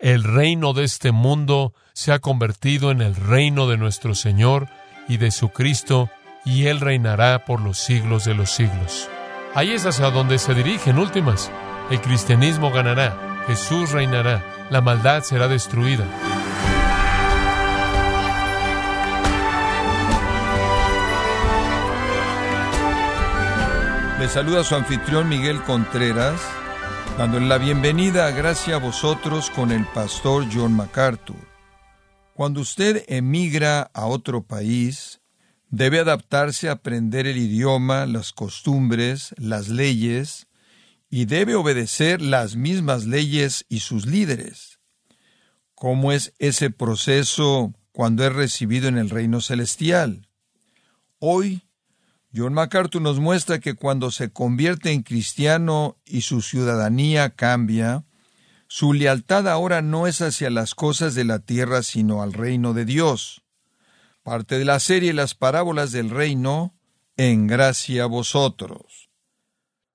el reino de este mundo se ha convertido en el reino de nuestro Señor y de su Cristo, y Él reinará por los siglos de los siglos. Ahí es hacia donde se dirigen últimas. El cristianismo ganará, Jesús reinará, la maldad será destruida. Le saluda su anfitrión Miguel Contreras, dándole la bienvenida a Gracia a vosotros con el pastor John MacArthur. Cuando usted emigra a otro país, debe adaptarse a aprender el idioma, las costumbres, las leyes, y debe obedecer las mismas leyes y sus líderes. ¿Cómo es ese proceso cuando es recibido en el reino celestial? Hoy, John MacArthur nos muestra que cuando se convierte en cristiano y su ciudadanía cambia, su lealtad ahora no es hacia las cosas de la tierra, sino al reino de Dios. Parte de la serie Las parábolas del reino, en gracia a vosotros.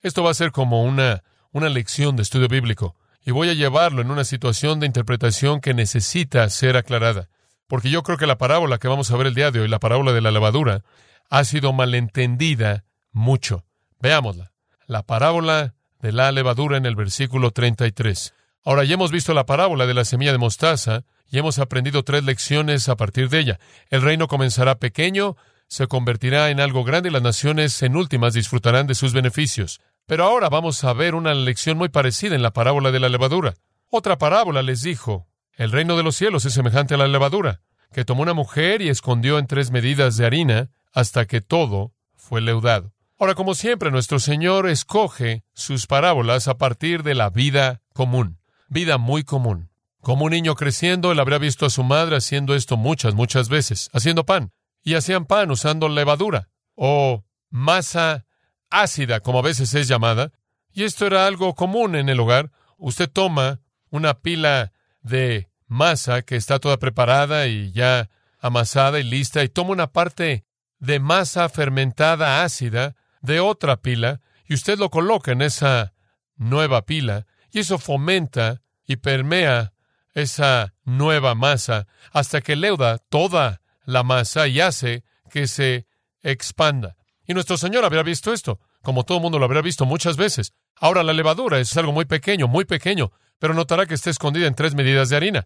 Esto va a ser como una, una lección de estudio bíblico, y voy a llevarlo en una situación de interpretación que necesita ser aclarada, porque yo creo que la parábola que vamos a ver el día de hoy, la parábola de la levadura, ha sido malentendida mucho. Veámosla. La parábola de la levadura en el versículo 33. Ahora ya hemos visto la parábola de la semilla de mostaza y hemos aprendido tres lecciones a partir de ella. El reino comenzará pequeño, se convertirá en algo grande y las naciones en últimas disfrutarán de sus beneficios. Pero ahora vamos a ver una lección muy parecida en la parábola de la levadura. Otra parábola les dijo, el reino de los cielos es semejante a la levadura, que tomó una mujer y escondió en tres medidas de harina hasta que todo fue leudado. Ahora, como siempre, nuestro Señor escoge sus parábolas a partir de la vida común, vida muy común. Como un niño creciendo, él habría visto a su madre haciendo esto muchas, muchas veces, haciendo pan. Y hacían pan usando levadura o masa ácida, como a veces es llamada. Y esto era algo común en el hogar. Usted toma una pila de masa que está toda preparada y ya amasada y lista y toma una parte de masa fermentada ácida de otra pila y usted lo coloca en esa nueva pila y eso fomenta y permea esa nueva masa hasta que leuda toda la masa y hace que se expanda. Y nuestro Señor habría visto esto, como todo el mundo lo habría visto muchas veces. Ahora la levadura es algo muy pequeño, muy pequeño, pero notará que está escondida en tres medidas de harina.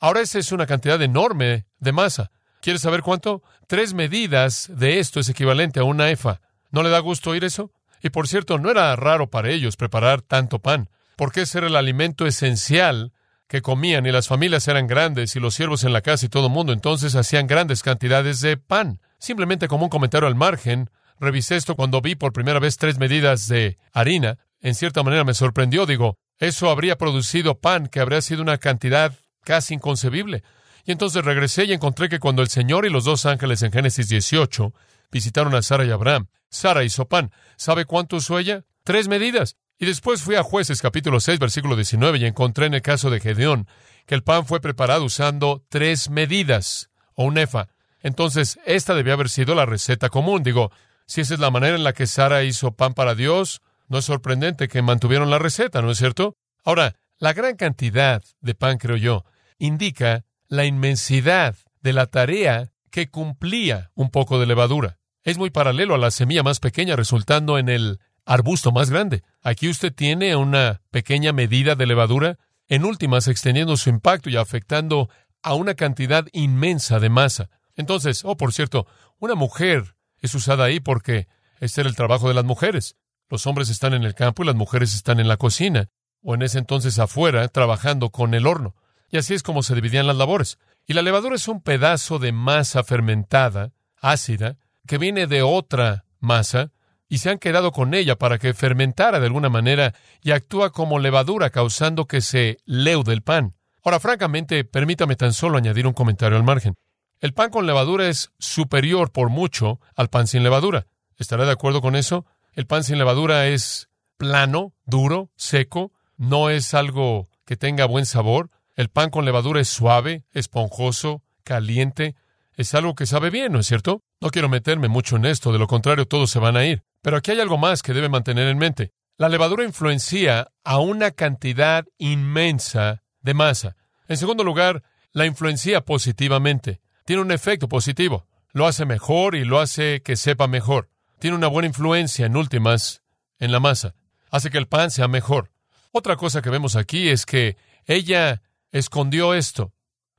Ahora esa es una cantidad enorme de masa. ¿Quieres saber cuánto? Tres medidas de esto es equivalente a una efa. ¿No le da gusto oír eso? Y por cierto, no era raro para ellos preparar tanto pan, porque ese era el alimento esencial que comían y las familias eran grandes y los siervos en la casa y todo el mundo, entonces hacían grandes cantidades de pan. Simplemente como un comentario al margen, revisé esto cuando vi por primera vez tres medidas de harina. En cierta manera me sorprendió, digo, eso habría producido pan que habría sido una cantidad casi inconcebible. Y entonces regresé y encontré que cuando el Señor y los dos ángeles en Génesis 18 visitaron a Sara y Abraham, Sara hizo pan. ¿Sabe cuánto usó ella? Tres medidas. Y después fui a Jueces capítulo 6, versículo 19, y encontré en el caso de Gedeón que el pan fue preparado usando tres medidas, o un efa. Entonces, esta debía haber sido la receta común. Digo, si esa es la manera en la que Sara hizo pan para Dios, no es sorprendente que mantuvieron la receta, ¿no es cierto? Ahora, la gran cantidad de pan, creo yo, indica la inmensidad de la tarea que cumplía un poco de levadura. Es muy paralelo a la semilla más pequeña resultando en el arbusto más grande. Aquí usted tiene una pequeña medida de levadura, en últimas extendiendo su impacto y afectando a una cantidad inmensa de masa. Entonces, oh, por cierto, una mujer es usada ahí porque este era el trabajo de las mujeres. Los hombres están en el campo y las mujeres están en la cocina, o en ese entonces afuera, trabajando con el horno. Y así es como se dividían las labores. Y la levadura es un pedazo de masa fermentada, ácida, que viene de otra masa, y se han quedado con ella para que fermentara de alguna manera y actúa como levadura, causando que se leude el pan. Ahora, francamente, permítame tan solo añadir un comentario al margen. El pan con levadura es superior por mucho al pan sin levadura. ¿Estará de acuerdo con eso? El pan sin levadura es plano, duro, seco, no es algo que tenga buen sabor, el pan con levadura es suave, esponjoso, caliente. Es algo que sabe bien, ¿no es cierto? No quiero meterme mucho en esto, de lo contrario todos se van a ir. Pero aquí hay algo más que debe mantener en mente. La levadura influencia a una cantidad inmensa de masa. En segundo lugar, la influencia positivamente. Tiene un efecto positivo. Lo hace mejor y lo hace que sepa mejor. Tiene una buena influencia, en últimas, en la masa. Hace que el pan sea mejor. Otra cosa que vemos aquí es que ella escondió esto.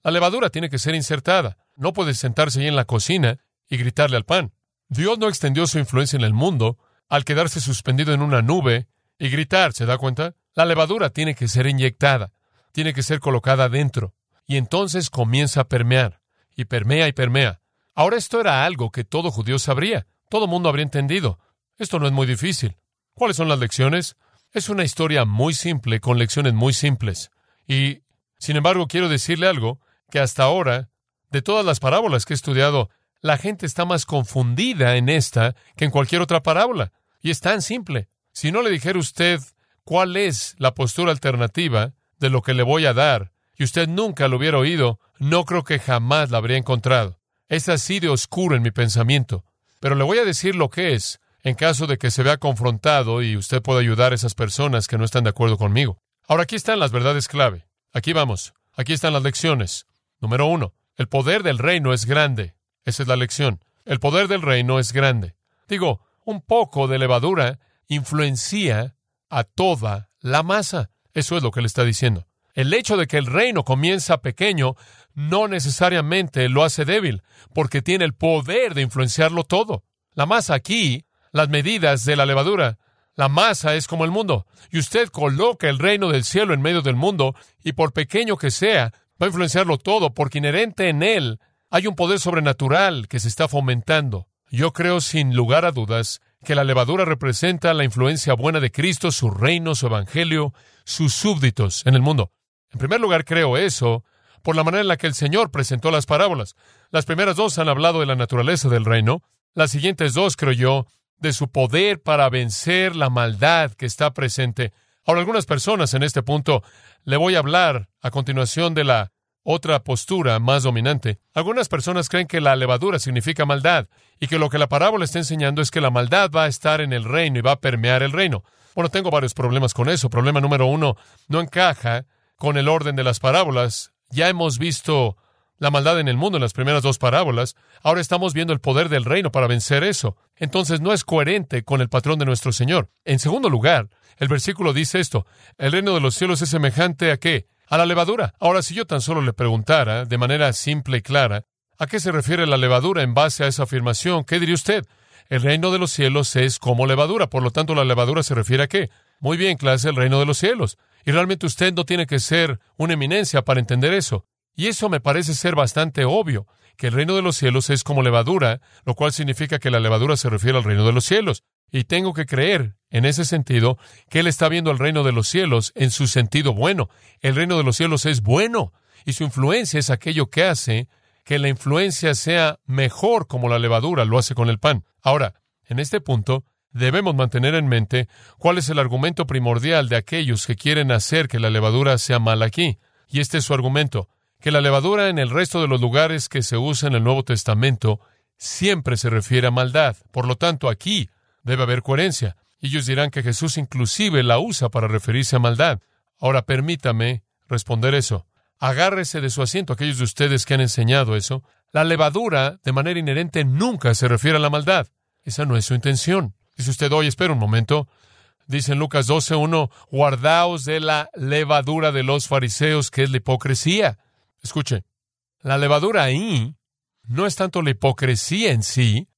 La levadura tiene que ser insertada. No puede sentarse ahí en la cocina y gritarle al pan. Dios no extendió su influencia en el mundo al quedarse suspendido en una nube y gritar, ¿se da cuenta? La levadura tiene que ser inyectada, tiene que ser colocada dentro, y entonces comienza a permear, y permea y permea. Ahora esto era algo que todo judío sabría, todo mundo habría entendido. Esto no es muy difícil. ¿Cuáles son las lecciones? Es una historia muy simple, con lecciones muy simples. Y, sin embargo, quiero decirle algo, que hasta ahora, de todas las parábolas que he estudiado, la gente está más confundida en esta que en cualquier otra parábola. Y es tan simple. Si no le dijera usted cuál es la postura alternativa de lo que le voy a dar, y usted nunca lo hubiera oído, no creo que jamás la habría encontrado. Es así de oscuro en mi pensamiento. Pero le voy a decir lo que es, en caso de que se vea confrontado y usted pueda ayudar a esas personas que no están de acuerdo conmigo. Ahora aquí están las verdades clave. Aquí vamos. Aquí están las lecciones. Número uno. El poder del reino es grande. Esa es la lección. El poder del reino es grande. Digo, un poco de levadura influencia a toda la masa. Eso es lo que le está diciendo. El hecho de que el reino comienza pequeño no necesariamente lo hace débil, porque tiene el poder de influenciarlo todo. La masa aquí, las medidas de la levadura, la masa es como el mundo, y usted coloca el reino del cielo en medio del mundo, y por pequeño que sea, va a influenciarlo todo, porque inherente en él hay un poder sobrenatural que se está fomentando. Yo creo sin lugar a dudas que la levadura representa la influencia buena de Cristo, su reino, su evangelio, sus súbditos en el mundo. En primer lugar, creo eso por la manera en la que el Señor presentó las parábolas. Las primeras dos han hablado de la naturaleza del reino. Las siguientes dos, creo yo, de su poder para vencer la maldad que está presente. Ahora, algunas personas en este punto le voy a hablar a continuación de la otra postura más dominante. Algunas personas creen que la levadura significa maldad y que lo que la parábola está enseñando es que la maldad va a estar en el reino y va a permear el reino. Bueno, tengo varios problemas con eso. Problema número uno, no encaja con el orden de las parábolas. Ya hemos visto la maldad en el mundo en las primeras dos parábolas. Ahora estamos viendo el poder del reino para vencer eso. Entonces no es coherente con el patrón de nuestro Señor. En segundo lugar, el versículo dice esto. El reino de los cielos es semejante a qué? a la levadura. Ahora, si yo tan solo le preguntara, de manera simple y clara, ¿a qué se refiere la levadura en base a esa afirmación? ¿Qué diría usted? El reino de los cielos es como levadura, por lo tanto, la levadura se refiere a qué? Muy bien, clase, el reino de los cielos. Y realmente usted no tiene que ser una eminencia para entender eso. Y eso me parece ser bastante obvio, que el reino de los cielos es como levadura, lo cual significa que la levadura se refiere al reino de los cielos. Y tengo que creer, en ese sentido, que Él está viendo el reino de los cielos en su sentido bueno. El reino de los cielos es bueno y su influencia es aquello que hace que la influencia sea mejor como la levadura lo hace con el pan. Ahora, en este punto, debemos mantener en mente cuál es el argumento primordial de aquellos que quieren hacer que la levadura sea mala aquí. Y este es su argumento, que la levadura en el resto de los lugares que se usa en el Nuevo Testamento siempre se refiere a maldad. Por lo tanto, aquí Debe haber coherencia. Ellos dirán que Jesús inclusive la usa para referirse a maldad. Ahora permítame responder eso. Agárrese de su asiento aquellos de ustedes que han enseñado eso. La levadura, de manera inherente, nunca se refiere a la maldad. Esa no es su intención. Dice usted, oye, espera un momento. Dice en Lucas 12.1, guardaos de la levadura de los fariseos, que es la hipocresía. Escuche, la levadura ahí no es tanto la hipocresía en sí,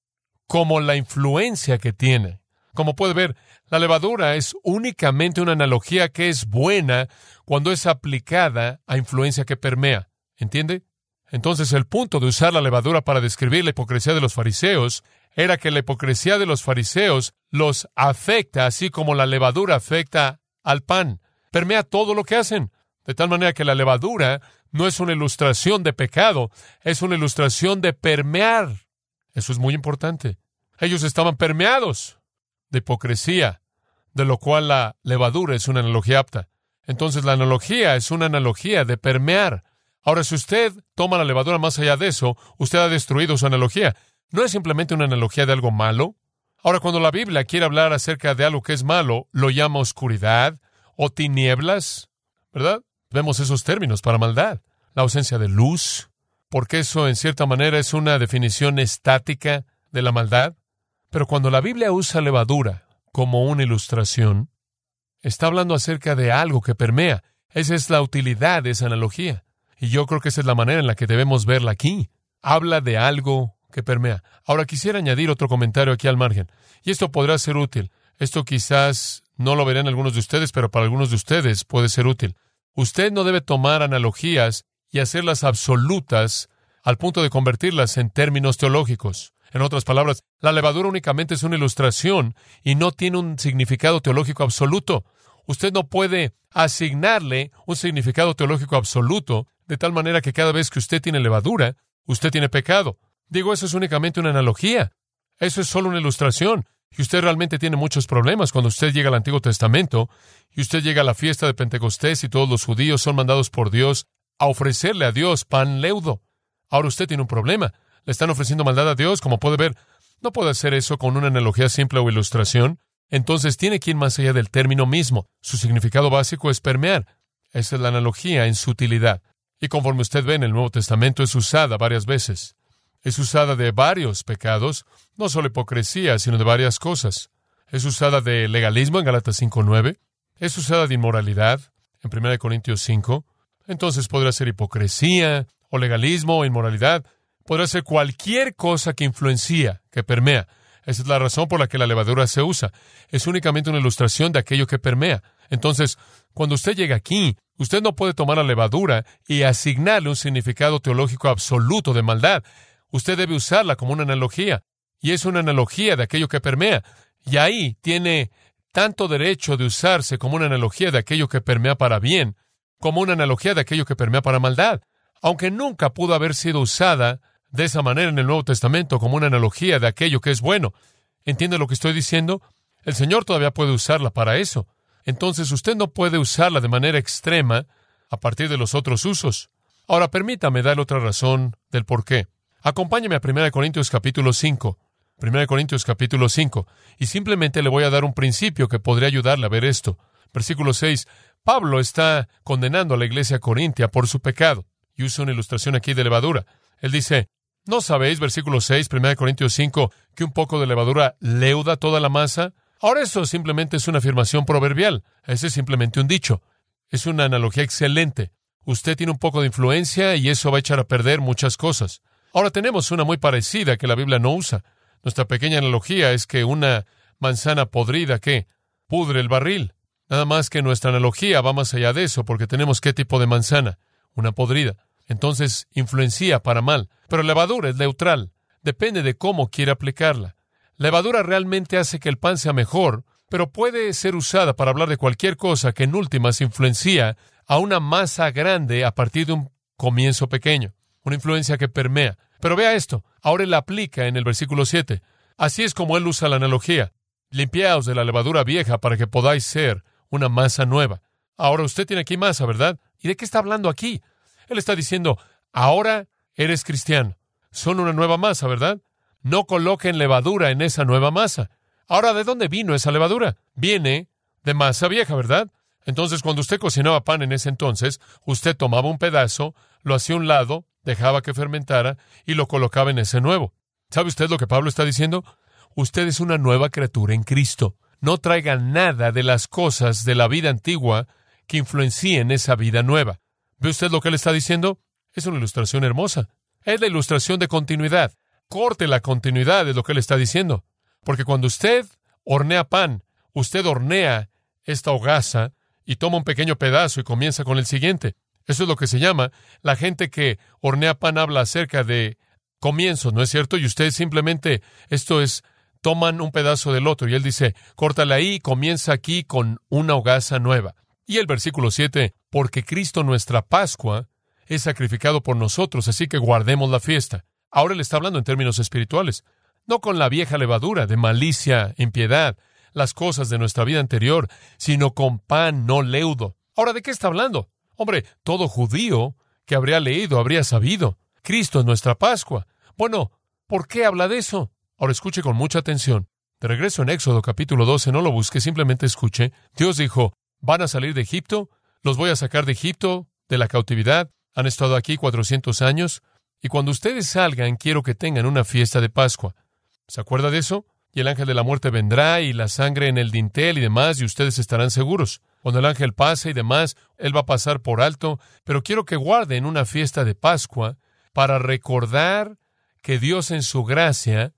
como la influencia que tiene. Como puede ver, la levadura es únicamente una analogía que es buena cuando es aplicada a influencia que permea. ¿Entiende? Entonces el punto de usar la levadura para describir la hipocresía de los fariseos era que la hipocresía de los fariseos los afecta así como la levadura afecta al pan. Permea todo lo que hacen. De tal manera que la levadura no es una ilustración de pecado, es una ilustración de permear. Eso es muy importante. Ellos estaban permeados de hipocresía, de lo cual la levadura es una analogía apta. Entonces la analogía es una analogía de permear. Ahora, si usted toma la levadura más allá de eso, usted ha destruido su analogía. No es simplemente una analogía de algo malo. Ahora, cuando la Biblia quiere hablar acerca de algo que es malo, lo llama oscuridad o tinieblas, ¿verdad? Vemos esos términos para maldad. La ausencia de luz, porque eso en cierta manera es una definición estática de la maldad. Pero cuando la Biblia usa levadura como una ilustración, está hablando acerca de algo que permea. Esa es la utilidad de esa analogía. Y yo creo que esa es la manera en la que debemos verla aquí. Habla de algo que permea. Ahora quisiera añadir otro comentario aquí al margen. Y esto podrá ser útil. Esto quizás no lo verán algunos de ustedes, pero para algunos de ustedes puede ser útil. Usted no debe tomar analogías y hacerlas absolutas al punto de convertirlas en términos teológicos. En otras palabras, la levadura únicamente es una ilustración y no tiene un significado teológico absoluto. Usted no puede asignarle un significado teológico absoluto de tal manera que cada vez que usted tiene levadura, usted tiene pecado. Digo, eso es únicamente una analogía. Eso es solo una ilustración. Y usted realmente tiene muchos problemas cuando usted llega al Antiguo Testamento y usted llega a la fiesta de Pentecostés y todos los judíos son mandados por Dios a ofrecerle a Dios pan leudo. Ahora usted tiene un problema. Le están ofreciendo maldad a Dios, como puede ver. No puede hacer eso con una analogía simple o ilustración. Entonces tiene que ir más allá del término mismo. Su significado básico es permear. Esa es la analogía en su utilidad. Y conforme usted ve en el Nuevo Testamento es usada varias veces. Es usada de varios pecados, no solo hipocresía, sino de varias cosas. Es usada de legalismo en Galatas 5.9. Es usada de inmoralidad en 1 Corintios 5. Entonces podrá ser hipocresía, o legalismo, o inmoralidad. Podrá ser cualquier cosa que influencia, que permea. Esa es la razón por la que la levadura se usa. Es únicamente una ilustración de aquello que permea. Entonces, cuando usted llega aquí, usted no puede tomar la levadura y asignarle un significado teológico absoluto de maldad. Usted debe usarla como una analogía. Y es una analogía de aquello que permea. Y ahí tiene tanto derecho de usarse como una analogía de aquello que permea para bien, como una analogía de aquello que permea para maldad. Aunque nunca pudo haber sido usada de esa manera en el Nuevo Testamento como una analogía de aquello que es bueno. ¿Entiende lo que estoy diciendo? El Señor todavía puede usarla para eso. Entonces usted no puede usarla de manera extrema a partir de los otros usos. Ahora permítame darle otra razón del por qué. Acompáñeme a 1 Corintios capítulo 5. 1 Corintios capítulo 5. Y simplemente le voy a dar un principio que podría ayudarle a ver esto. Versículo 6. Pablo está condenando a la iglesia corintia por su pecado. Y usa una ilustración aquí de levadura. Él dice, ¿no sabéis, versículo 6, 1 Corintios 5, que un poco de levadura leuda toda la masa? Ahora eso simplemente es una afirmación proverbial. Ese es simplemente un dicho. Es una analogía excelente. Usted tiene un poco de influencia y eso va a echar a perder muchas cosas. Ahora tenemos una muy parecida que la Biblia no usa. Nuestra pequeña analogía es que una manzana podrida que pudre el barril. Nada más que nuestra analogía va más allá de eso, porque tenemos qué tipo de manzana, una podrida. Entonces influencia para mal. Pero levadura es neutral. Depende de cómo quiere aplicarla. La levadura realmente hace que el pan sea mejor, pero puede ser usada para hablar de cualquier cosa que en últimas influencia a una masa grande a partir de un comienzo pequeño una influencia que permea. Pero vea esto, ahora él aplica en el versículo 7. Así es como él usa la analogía. Limpiaos de la levadura vieja para que podáis ser una masa nueva. Ahora usted tiene aquí masa, ¿verdad? ¿Y de qué está hablando aquí? Él está diciendo, ahora eres cristiano. Son una nueva masa, ¿verdad? No coloquen levadura en esa nueva masa. Ahora, ¿de dónde vino esa levadura? Viene de masa vieja, ¿verdad? Entonces, cuando usted cocinaba pan en ese entonces, usted tomaba un pedazo, lo hacía a un lado, dejaba que fermentara y lo colocaba en ese nuevo. ¿Sabe usted lo que Pablo está diciendo? Usted es una nueva criatura en Cristo. No traiga nada de las cosas de la vida antigua que influencien esa vida nueva. ¿Ve usted lo que él está diciendo? Es una ilustración hermosa. Es la ilustración de continuidad. Corte la continuidad de lo que él está diciendo. Porque cuando usted hornea pan, usted hornea esta hogaza y toma un pequeño pedazo y comienza con el siguiente. Eso es lo que se llama. La gente que hornea pan habla acerca de comienzos, ¿no es cierto? Y ustedes simplemente, esto es, toman un pedazo del otro. Y él dice, córtale ahí, comienza aquí con una hogaza nueva. Y el versículo 7, porque Cristo nuestra Pascua es sacrificado por nosotros, así que guardemos la fiesta. Ahora le está hablando en términos espirituales, no con la vieja levadura de malicia, impiedad, las cosas de nuestra vida anterior, sino con pan no leudo. Ahora, ¿de qué está hablando? Hombre, todo judío que habría leído habría sabido. Cristo es nuestra Pascua. Bueno, ¿por qué habla de eso? Ahora escuche con mucha atención. De regreso en Éxodo capítulo 12, no lo busque, simplemente escuche. Dios dijo, van a salir de Egipto, los voy a sacar de Egipto, de la cautividad. Han estado aquí 400 años. Y cuando ustedes salgan, quiero que tengan una fiesta de Pascua. ¿Se acuerda de eso? Y el ángel de la muerte vendrá y la sangre en el dintel y demás, y ustedes estarán seguros. Cuando el ángel pase y demás, él va a pasar por alto, pero quiero que guarden una fiesta de Pascua para recordar que Dios en su gracia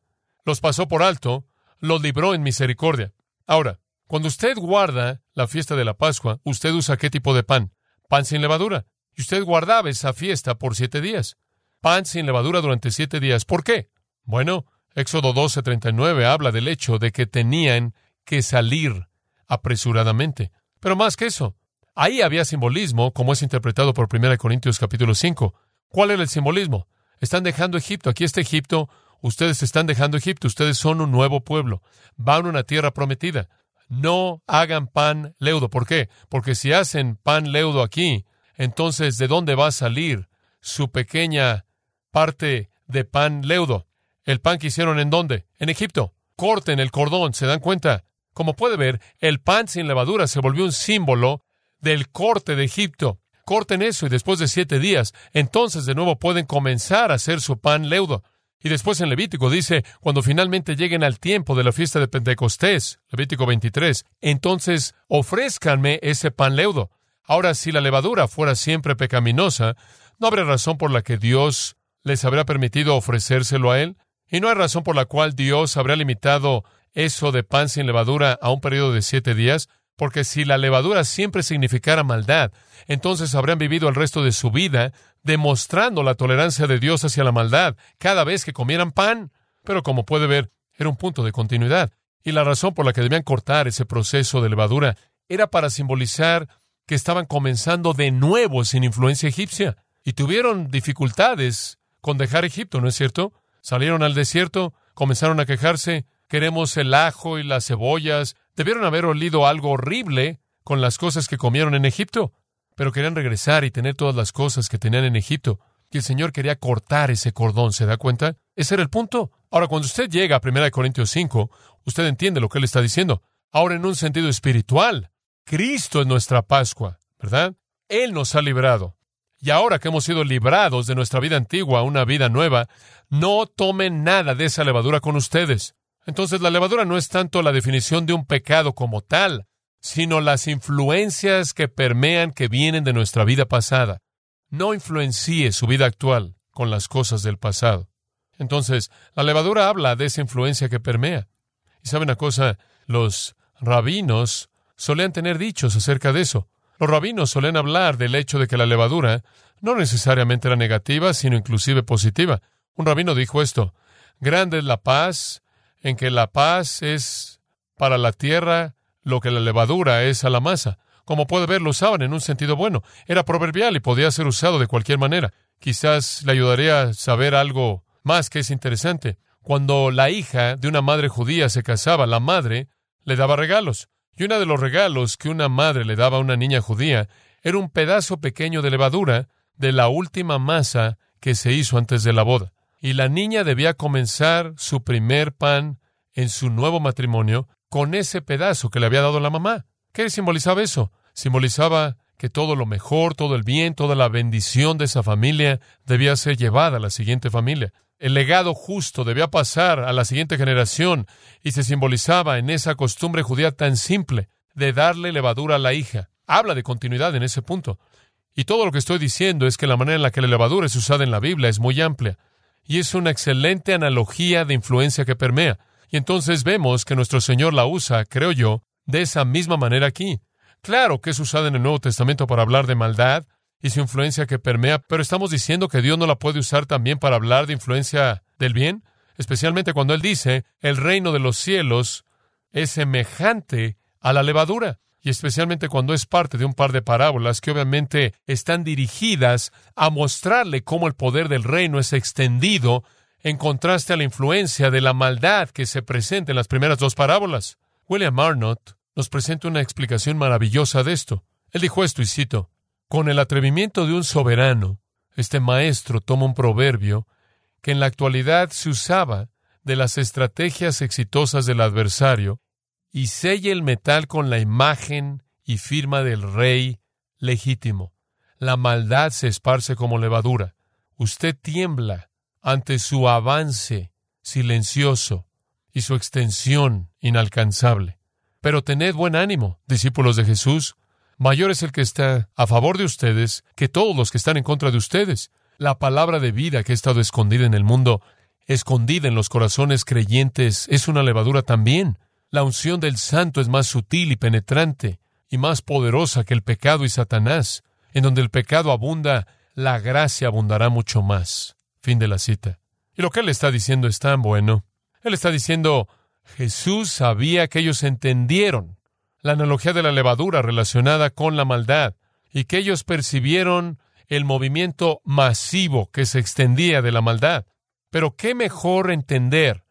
los pasó por alto, los libró en misericordia. Ahora, cuando usted guarda la fiesta de la Pascua, ¿usted usa qué tipo de pan? Pan sin levadura. Y usted guardaba esa fiesta por siete días. Pan sin levadura durante siete días. ¿Por qué? Bueno, Éxodo 12:39 habla del hecho de que tenían que salir apresuradamente. Pero más que eso, ahí había simbolismo, como es interpretado por 1 Corintios capítulo 5. ¿Cuál era el simbolismo? Están dejando Egipto. Aquí está Egipto. Ustedes están dejando Egipto. Ustedes son un nuevo pueblo. Van a una tierra prometida. No hagan pan leudo. ¿Por qué? Porque si hacen pan leudo aquí, entonces ¿de dónde va a salir su pequeña parte de pan leudo? ¿El pan que hicieron en dónde? En Egipto. Corten el cordón, ¿se dan cuenta? Como puede ver, el pan sin levadura se volvió un símbolo del corte de Egipto. Corten eso y después de siete días, entonces de nuevo pueden comenzar a hacer su pan leudo. Y después en Levítico dice, cuando finalmente lleguen al tiempo de la fiesta de Pentecostés, Levítico 23, entonces ofrézcanme ese pan leudo. Ahora, si la levadura fuera siempre pecaminosa, ¿no habría razón por la que Dios les habría permitido ofrecérselo a él? Y no hay razón por la cual Dios habría limitado eso de pan sin levadura a un periodo de siete días, porque si la levadura siempre significara maldad, entonces habrían vivido el resto de su vida demostrando la tolerancia de Dios hacia la maldad cada vez que comieran pan. Pero como puede ver, era un punto de continuidad. Y la razón por la que debían cortar ese proceso de levadura era para simbolizar que estaban comenzando de nuevo sin influencia egipcia. Y tuvieron dificultades con dejar Egipto, ¿no es cierto? Salieron al desierto, comenzaron a quejarse, queremos el ajo y las cebollas. Debieron haber olido algo horrible con las cosas que comieron en Egipto, pero querían regresar y tener todas las cosas que tenían en Egipto. Y el Señor quería cortar ese cordón, ¿se da cuenta? Ese era el punto. Ahora, cuando usted llega a 1 Corintios 5, usted entiende lo que él está diciendo. Ahora, en un sentido espiritual, Cristo es nuestra Pascua, ¿verdad? Él nos ha librado. Y ahora que hemos sido librados de nuestra vida antigua a una vida nueva, no tomen nada de esa levadura con ustedes. Entonces la levadura no es tanto la definición de un pecado como tal, sino las influencias que permean que vienen de nuestra vida pasada. No influencie su vida actual con las cosas del pasado. Entonces, la levadura habla de esa influencia que permea. Y sabe una cosa, los rabinos solían tener dichos acerca de eso. Los rabinos solían hablar del hecho de que la levadura no necesariamente era negativa, sino inclusive positiva. Un rabino dijo esto, grande es la paz en que la paz es para la tierra lo que la levadura es a la masa. Como puede ver, lo usaban en un sentido bueno. Era proverbial y podía ser usado de cualquier manera. Quizás le ayudaría a saber algo más que es interesante. Cuando la hija de una madre judía se casaba, la madre le daba regalos. Y uno de los regalos que una madre le daba a una niña judía era un pedazo pequeño de levadura de la última masa que se hizo antes de la boda y la niña debía comenzar su primer pan en su nuevo matrimonio con ese pedazo que le había dado la mamá. ¿Qué simbolizaba eso? Simbolizaba que todo lo mejor, todo el bien, toda la bendición de esa familia debía ser llevada a la siguiente familia. El legado justo debía pasar a la siguiente generación y se simbolizaba en esa costumbre judía tan simple de darle levadura a la hija. Habla de continuidad en ese punto. Y todo lo que estoy diciendo es que la manera en la que la levadura es usada en la Biblia es muy amplia y es una excelente analogía de influencia que permea. Y entonces vemos que nuestro Señor la usa, creo yo, de esa misma manera aquí. Claro que es usada en el Nuevo Testamento para hablar de maldad y su influencia que permea, pero estamos diciendo que Dios no la puede usar también para hablar de influencia del bien, especialmente cuando Él dice, el reino de los cielos es semejante a la levadura y especialmente cuando es parte de un par de parábolas que obviamente están dirigidas a mostrarle cómo el poder del reino es extendido en contraste a la influencia de la maldad que se presenta en las primeras dos parábolas. William Arnott nos presenta una explicación maravillosa de esto. Él dijo esto, y cito, Con el atrevimiento de un soberano, este maestro toma un proverbio que en la actualidad se usaba de las estrategias exitosas del adversario y sella el metal con la imagen y firma del rey, legítimo. La maldad se esparce como levadura. Usted tiembla ante su avance silencioso y su extensión inalcanzable. Pero tened buen ánimo, discípulos de Jesús. Mayor es el que está a favor de ustedes que todos los que están en contra de ustedes. La palabra de vida que ha estado escondida en el mundo, escondida en los corazones creyentes, es una levadura también. La unción del santo es más sutil y penetrante y más poderosa que el pecado y Satanás. En donde el pecado abunda, la gracia abundará mucho más. Fin de la cita. Y lo que él está diciendo es tan bueno. Él está diciendo, Jesús sabía que ellos entendieron la analogía de la levadura relacionada con la maldad y que ellos percibieron el movimiento masivo que se extendía de la maldad. Pero qué mejor entender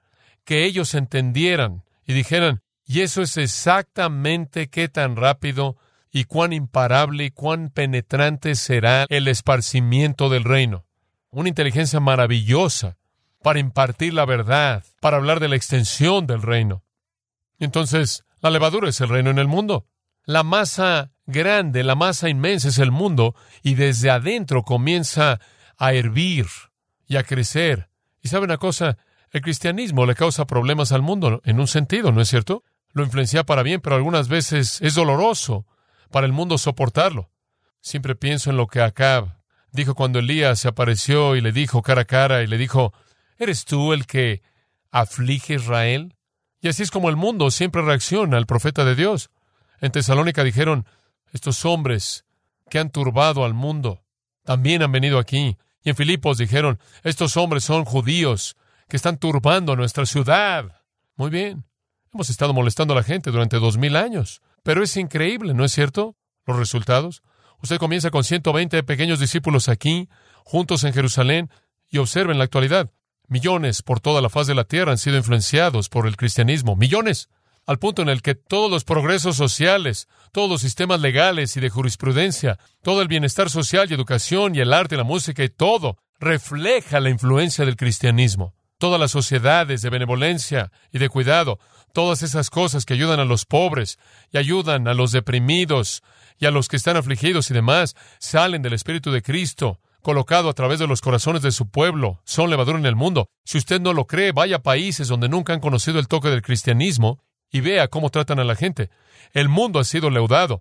que ellos entendieran y dijeran, y eso es exactamente qué tan rápido y cuán imparable y cuán penetrante será el esparcimiento del reino. Una inteligencia maravillosa para impartir la verdad, para hablar de la extensión del reino. Entonces, la levadura es el reino en el mundo. La masa grande, la masa inmensa es el mundo y desde adentro comienza a hervir y a crecer. Y sabe una cosa, el cristianismo le causa problemas al mundo en un sentido, ¿no es cierto? Lo influencia para bien, pero algunas veces es doloroso para el mundo soportarlo. Siempre pienso en lo que Acab dijo cuando Elías se apareció y le dijo cara a cara y le dijo, ¿Eres tú el que aflige Israel? Y así es como el mundo siempre reacciona al profeta de Dios. En Tesalónica dijeron, estos hombres que han turbado al mundo también han venido aquí. Y en Filipos dijeron, estos hombres son judíos que están turbando nuestra ciudad. Muy bien. Hemos estado molestando a la gente durante dos mil años. Pero es increíble, ¿no es cierto? Los resultados. Usted comienza con 120 pequeños discípulos aquí, juntos en Jerusalén, y observen la actualidad. Millones por toda la faz de la tierra han sido influenciados por el cristianismo. Millones. Al punto en el que todos los progresos sociales, todos los sistemas legales y de jurisprudencia, todo el bienestar social y educación y el arte la música y todo refleja la influencia del cristianismo. Todas las sociedades de benevolencia y de cuidado, todas esas cosas que ayudan a los pobres y ayudan a los deprimidos y a los que están afligidos y demás, salen del Espíritu de Cristo colocado a través de los corazones de su pueblo, son levadura en el mundo. Si usted no lo cree, vaya a países donde nunca han conocido el toque del cristianismo y vea cómo tratan a la gente. El mundo ha sido leudado,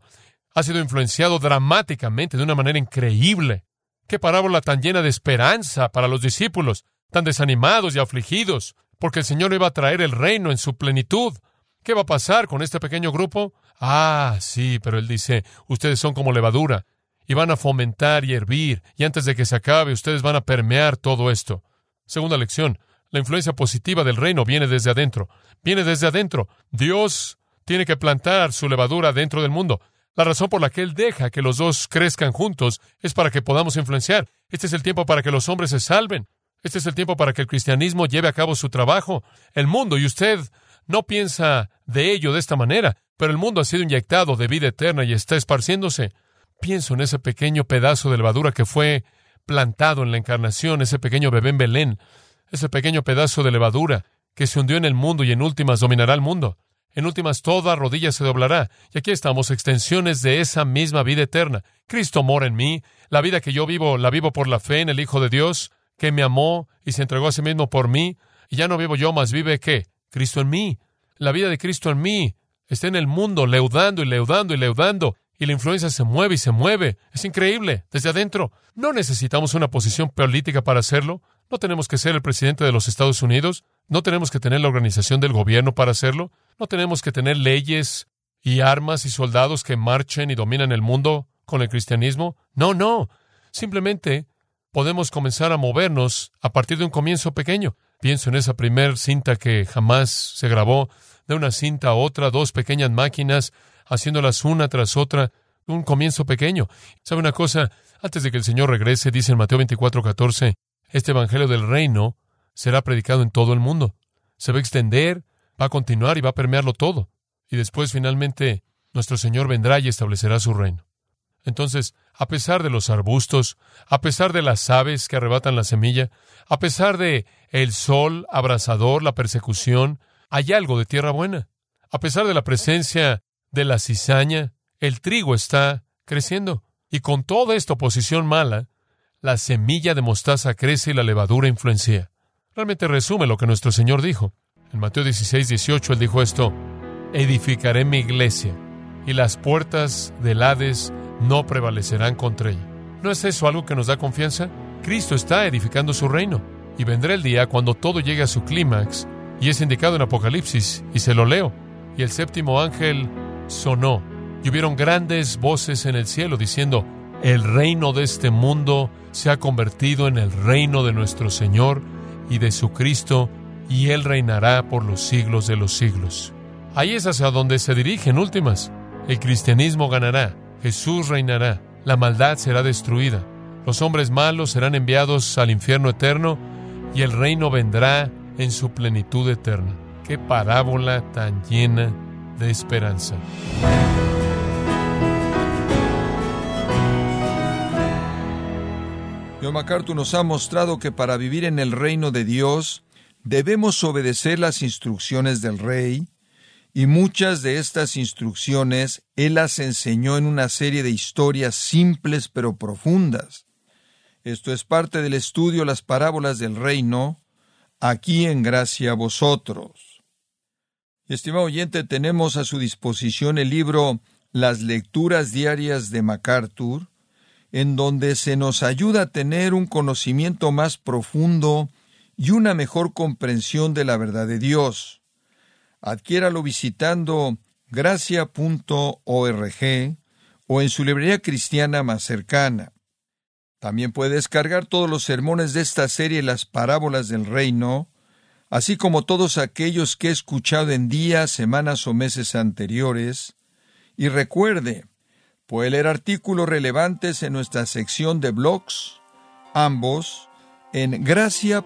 ha sido influenciado dramáticamente de una manera increíble. Qué parábola tan llena de esperanza para los discípulos, tan desanimados y afligidos, porque el Señor iba a traer el reino en su plenitud. ¿Qué va a pasar con este pequeño grupo? Ah, sí, pero él dice, ustedes son como levadura y van a fomentar y hervir, y antes de que se acabe, ustedes van a permear todo esto. Segunda lección, la influencia positiva del reino viene desde adentro. Viene desde adentro. Dios tiene que plantar su levadura dentro del mundo. La razón por la que Él deja que los dos crezcan juntos es para que podamos influenciar. Este es el tiempo para que los hombres se salven. Este es el tiempo para que el cristianismo lleve a cabo su trabajo. El mundo, y usted no piensa de ello de esta manera, pero el mundo ha sido inyectado de vida eterna y está esparciéndose. Pienso en ese pequeño pedazo de levadura que fue plantado en la encarnación, ese pequeño bebé en Belén, ese pequeño pedazo de levadura que se hundió en el mundo y en últimas dominará el mundo. En últimas toda rodilla se doblará. Y aquí estamos, extensiones de esa misma vida eterna. Cristo mora en mí. La vida que yo vivo, la vivo por la fe en el Hijo de Dios, que me amó y se entregó a sí mismo por mí. Y ya no vivo yo, más vive qué? Cristo en mí. La vida de Cristo en mí está en el mundo, leudando y leudando y leudando y la influencia se mueve y se mueve. Es increíble, desde adentro. No necesitamos una posición política para hacerlo. No tenemos que ser el presidente de los Estados Unidos. No tenemos que tener la organización del gobierno para hacerlo. No tenemos que tener leyes y armas y soldados que marchen y dominan el mundo con el cristianismo. No, no. Simplemente podemos comenzar a movernos a partir de un comienzo pequeño. Pienso en esa primer cinta que jamás se grabó, de una cinta a otra, dos pequeñas máquinas haciéndolas una tras otra, un comienzo pequeño. ¿Sabe una cosa? Antes de que el Señor regrese, dice en Mateo 24, 14, este Evangelio del Reino será predicado en todo el mundo. Se va a extender, va a continuar y va a permearlo todo. Y después, finalmente, nuestro Señor vendrá y establecerá su reino. Entonces, a pesar de los arbustos, a pesar de las aves que arrebatan la semilla, a pesar de el sol abrasador, la persecución, hay algo de tierra buena. A pesar de la presencia de la cizaña, el trigo está creciendo. Y con toda esta oposición mala, la semilla de mostaza crece y la levadura influencia. Realmente resume lo que nuestro Señor dijo. En Mateo 16, 18, Él dijo esto, edificaré mi iglesia y las puertas del Hades no prevalecerán contra ella. ¿No es eso algo que nos da confianza? Cristo está edificando su reino y vendrá el día cuando todo llegue a su clímax y es indicado en Apocalipsis y se lo leo. Y el séptimo ángel sonó y hubieron grandes voces en el cielo diciendo, el reino de este mundo se ha convertido en el reino de nuestro Señor y de su Cristo, y Él reinará por los siglos de los siglos. Ahí es hacia donde se dirigen últimas. El cristianismo ganará, Jesús reinará, la maldad será destruida, los hombres malos serán enviados al infierno eterno, y el reino vendrá en su plenitud eterna. Qué parábola tan llena de esperanza. John MacArthur nos ha mostrado que para vivir en el reino de Dios debemos obedecer las instrucciones del rey, y muchas de estas instrucciones él las enseñó en una serie de historias simples pero profundas. Esto es parte del estudio Las parábolas del reino, aquí en gracia a vosotros. Estimado oyente, tenemos a su disposición el libro Las lecturas diarias de MacArthur, en donde se nos ayuda a tener un conocimiento más profundo y una mejor comprensión de la verdad de Dios. Adquiéralo visitando gracia.org o en su librería cristiana más cercana. También puede descargar todos los sermones de esta serie Las parábolas del reino, así como todos aquellos que he escuchado en días, semanas o meses anteriores. Y recuerde, Puede leer artículos relevantes en nuestra sección de blogs, ambos en gracia.org.